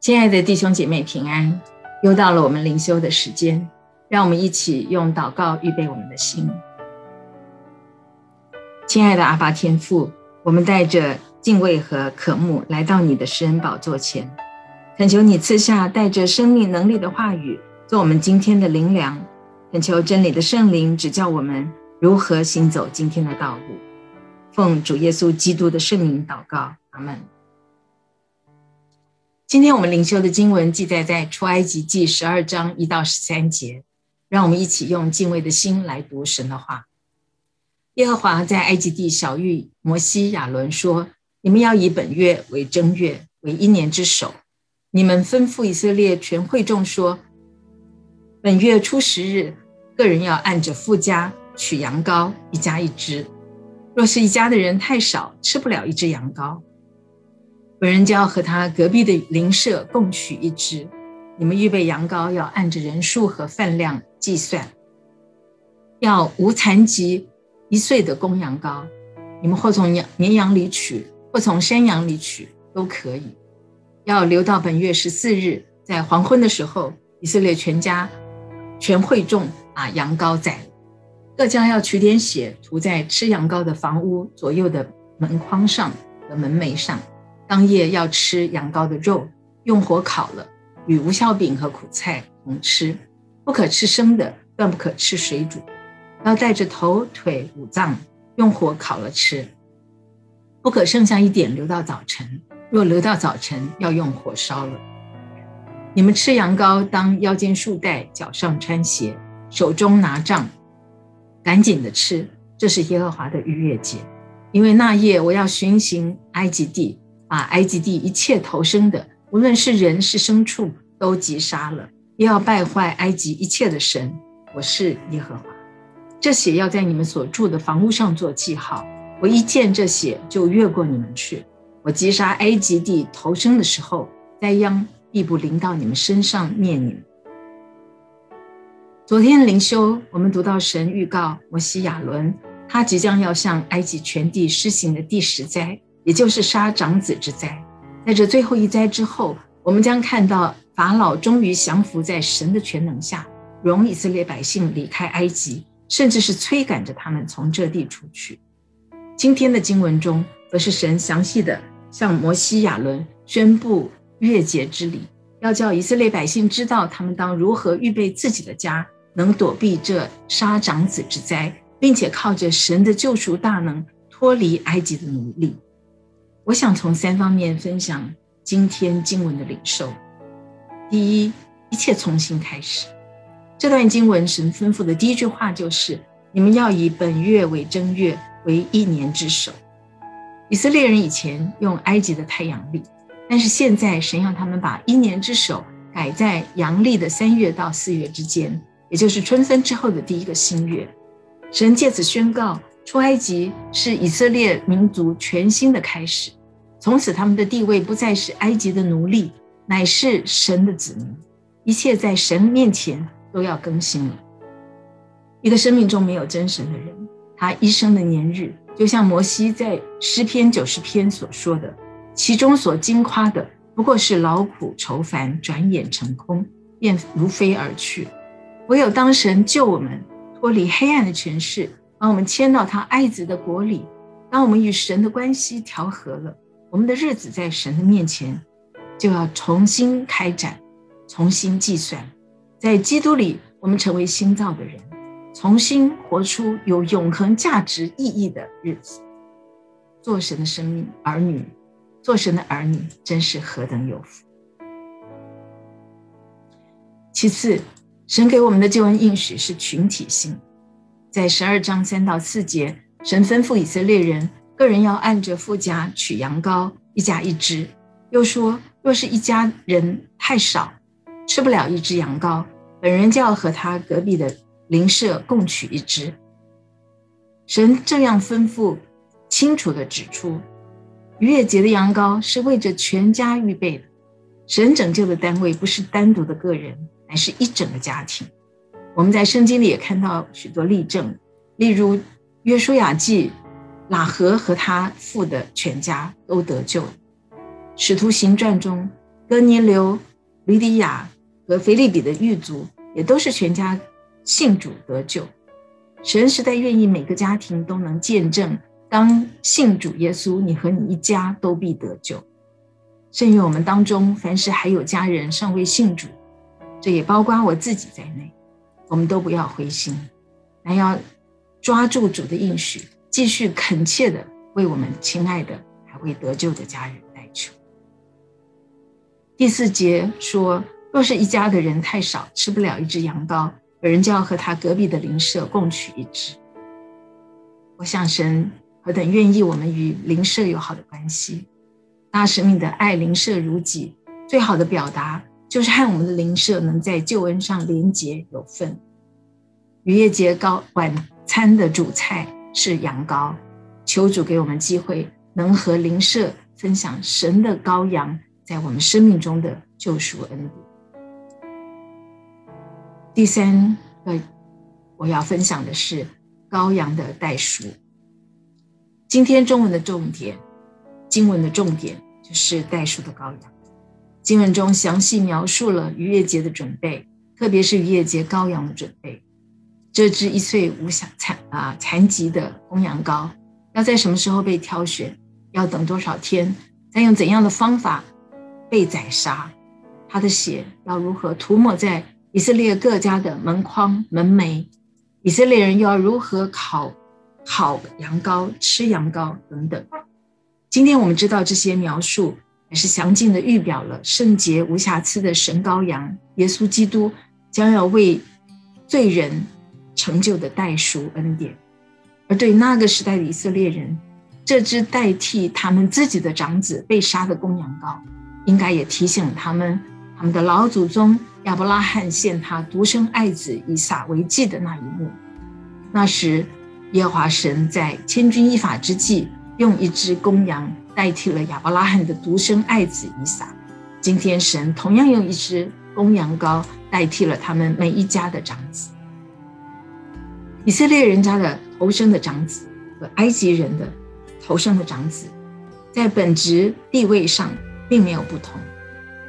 亲爱的弟兄姐妹平安，又到了我们灵修的时间，让我们一起用祷告预备我们的心。亲爱的阿爸天父，我们带着敬畏和渴慕来到你的施恩宝座前，恳求你赐下带着生命能力的话语，做我们今天的灵粮；恳求真理的圣灵指教我们如何行走今天的道路。奉主耶稣基督的圣名祷告，阿门。今天我们灵修的经文记载在出埃及记十二章一到十三节，让我们一起用敬畏的心来读神的话。耶和华在埃及地晓諭摩西亚伦说：“你们要以本月为正月，为一年之首。你们吩咐以色列全会众说：本月初十日，个人要按着父家取羊羔，一家一只。若是一家的人太少，吃不了一只羊羔。”本人就要和他隔壁的邻舍共取一只。你们预备羊羔，要按着人数和饭量计算，要无残疾一岁的公羊羔。你们或从羊绵羊里取，或从山羊里取，都可以。要留到本月十四日，在黄昏的时候，以色列全家全会众把羊羔宰，各家要取点血涂在吃羊羔的房屋左右的门框上和门楣上。当夜要吃羊羔的肉，用火烤了，与无酵饼和苦菜同吃，不可吃生的，断不可吃水煮。要带着头、腿、五脏，用火烤了吃，不可剩下一点留到早晨。若留到早晨，要用火烧了。你们吃羊羔，当腰间束带，脚上穿鞋，手中拿杖，赶紧的吃。这是耶和华的逾越节，因为那夜我要巡行埃及地。把埃及地一切投生的，无论是人是牲畜，都击杀了，也要败坏埃及一切的神。我是耶和华。这血要在你们所住的房屋上做记号。我一见这血，就越过你们去。我击杀埃及地投生的时候，灾殃必不临到你们身上灭你们。昨天灵修，我们读到神预告摩西亚伦，他即将要向埃及全地施行的第十灾。也就是杀长子之灾，在这最后一灾之后，我们将看到法老终于降服在神的全能下，容以色列百姓离开埃及，甚至是催赶着他们从这地出去。今天的经文中，则是神详细的向摩西亚伦宣布月节之礼，要叫以色列百姓知道他们当如何预备自己的家，能躲避这杀长子之灾，并且靠着神的救赎大能脱离埃及的奴隶。我想从三方面分享今天经文的领受。第一，一切重新开始。这段经文神吩咐的第一句话就是：你们要以本月为正月，为一年之首。以色列人以前用埃及的太阳历，但是现在神要他们把一年之首改在阳历的三月到四月之间，也就是春分之后的第一个新月。神借此宣告。出埃及是以色列民族全新的开始，从此他们的地位不再是埃及的奴隶，乃是神的子民。一切在神面前都要更新了。一个生命中没有真神的人，他一生的年日，就像摩西在诗篇九十篇所说的，其中所惊夸的不过是劳苦愁烦，转眼成空，便如飞而去。唯有当神救我们脱离黑暗的权势。把我们迁到他爱子的国里，当我们与神的关系调和了，我们的日子在神的面前就要重新开展，重新计算。在基督里，我们成为新造的人，重新活出有永恒价值意义的日子。做神的生命儿女，做神的儿女真是何等有福。其次，神给我们的救恩应许是群体性。在十二章三到四节，神吩咐以色列人，个人要按着父家取羊羔，一家一只。又说，若是一家人太少，吃不了一只羊羔，本人就要和他隔壁的邻舍共取一只。神这样吩咐，清楚地指出，逾越节的羊羔是为着全家预备的。神拯救的单位不是单独的个人，乃是一整个家庭。我们在圣经里也看到许多例证，例如约书亚记，喇合和他父的全家都得救。使徒行传中，哥尼流、吕底亚和腓立比的狱卒，也都是全家信主得救。神实在愿意每个家庭都能见证，当信主耶稣，你和你一家都必得救。甚于我们当中，凡是还有家人尚未信主，这也包括我自己在内，我们都不要灰心，还要抓住主的应许，继续恳切的为我们亲爱的还未得救的家人代求。第四节说，若是一家的人太少，吃不了一只羊羔，有人就要和他隔壁的邻舍共取一只。我想神何等愿意我们与邻舍有好的关系。大使命的爱邻舍如己，最好的表达就是和我们的邻舍能在救恩上连结有份。逾越节高晚餐的主菜是羊羔，求主给我们机会，能和邻舍分享神的羔羊在我们生命中的救赎恩典。第三个我要分享的是羔羊的代赎。今天中文的重点。经文的重点就是代赎的羔羊。经文中详细描述了逾越节的准备，特别是逾越节羔羊的准备。这只一岁无瑕残啊残疾的公羊羔，要在什么时候被挑选？要等多少天？再用怎样的方法被宰杀？它的血要如何涂抹在以色列各家的门框、门楣？以色列人又要如何烤烤羊羔、吃羊羔等等？今天我们知道这些描述也是详尽的预表了圣洁无瑕疵的神羔羊耶稣基督将要为罪人成就的代赎恩典。而对那个时代的以色列人，这只代替他们自己的长子被杀的公羊羔，应该也提醒了他们，他们的老祖宗亚伯拉罕献他独生爱子以撒为祭的那一幕。那时，耶和华神在千钧一发之际。用一只公羊代替了亚伯拉罕的独生爱子以撒。今天神同样用一只公羊羔代替了他们每一家的长子。以色列人家的头生的长子和埃及人的头生的长子，在本质地位上并没有不同。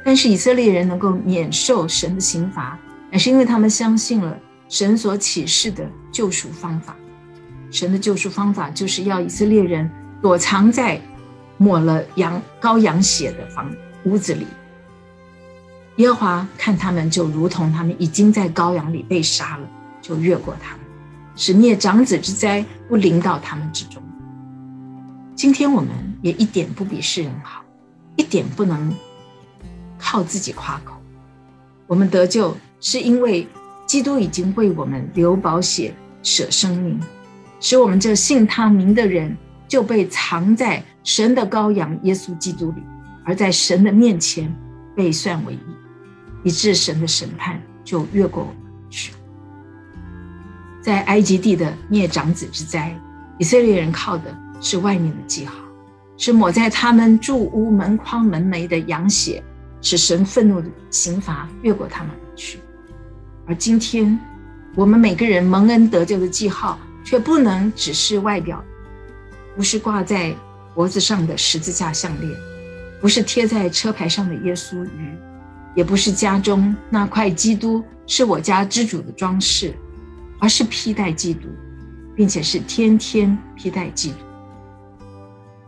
但是以色列人能够免受神的刑罚，乃是因为他们相信了神所启示的救赎方法。神的救赎方法就是要以色列人。躲藏在抹了羊羔羊血的房屋子里，耶和华看他们就如同他们已经在羔羊里被杀了，就越过他们，使灭长子之灾不临到他们之中。今天我们也一点不比世人好，一点不能靠自己夸口。我们得救是因为基督已经为我们流宝血舍生命，使我们这信他名的人。就被藏在神的羔羊耶稣基督里，而在神的面前被算为义，以致神的审判就越过我们去。在埃及地的灭长子之灾，以色列人靠的是外面的记号，是抹在他们住屋门框门楣的羊血，使神愤怒的刑罚越过他们而去。而今天，我们每个人蒙恩得救的记号，却不能只是外表。不是挂在脖子上的十字架项链，不是贴在车牌上的耶稣鱼，也不是家中那块基督是我家之主的装饰，而是披戴基督，并且是天天披戴基督。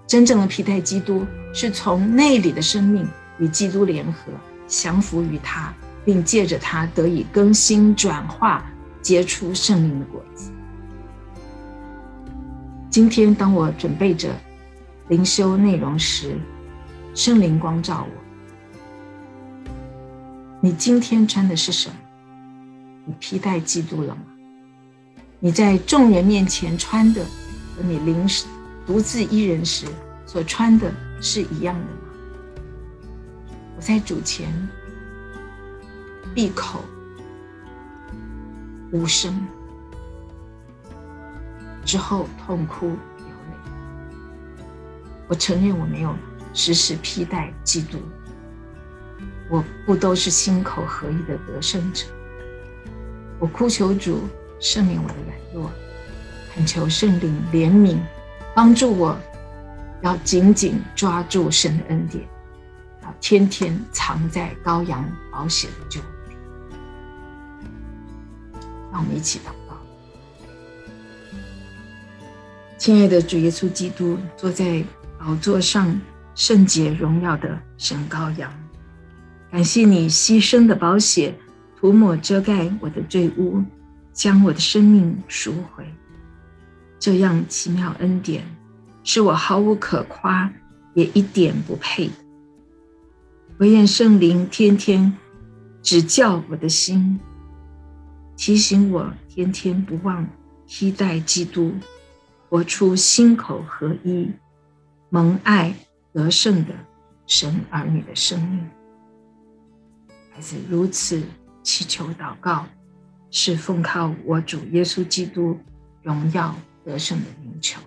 真正的披戴基督，是从内里的生命与基督联合，降服于他，并借着他得以更新转化，结出圣灵的果子。今天，当我准备着灵修内容时，圣灵光照我。你今天穿的是什么？你披戴基督了吗？你在众人面前穿的，和你临时独自一人时所穿的是一样的吗？我在主前闭口无声。之后痛哭流泪。我承认我没有时时披戴基督，我不都是心口合一的得胜者。我哭求主赦免我的软弱，恳求圣灵怜悯，帮助我，要紧紧抓住神的恩典，要天天藏在羔羊保险的救里。让我们一起祷告。亲爱的主耶稣基督，坐在宝座上，圣洁荣耀的神羔羊，感谢你牺牲的宝血，涂抹遮盖我的罪污，将我的生命赎回。这样奇妙恩典，是我毫无可夸，也一点不配的。惟愿圣灵天天指教我的心，提醒我天天不忘期待基督，活出心口合一、蒙爱得胜的神儿女的生命。孩子如此祈求祷告，是奉靠我主耶稣基督荣耀得胜的名求。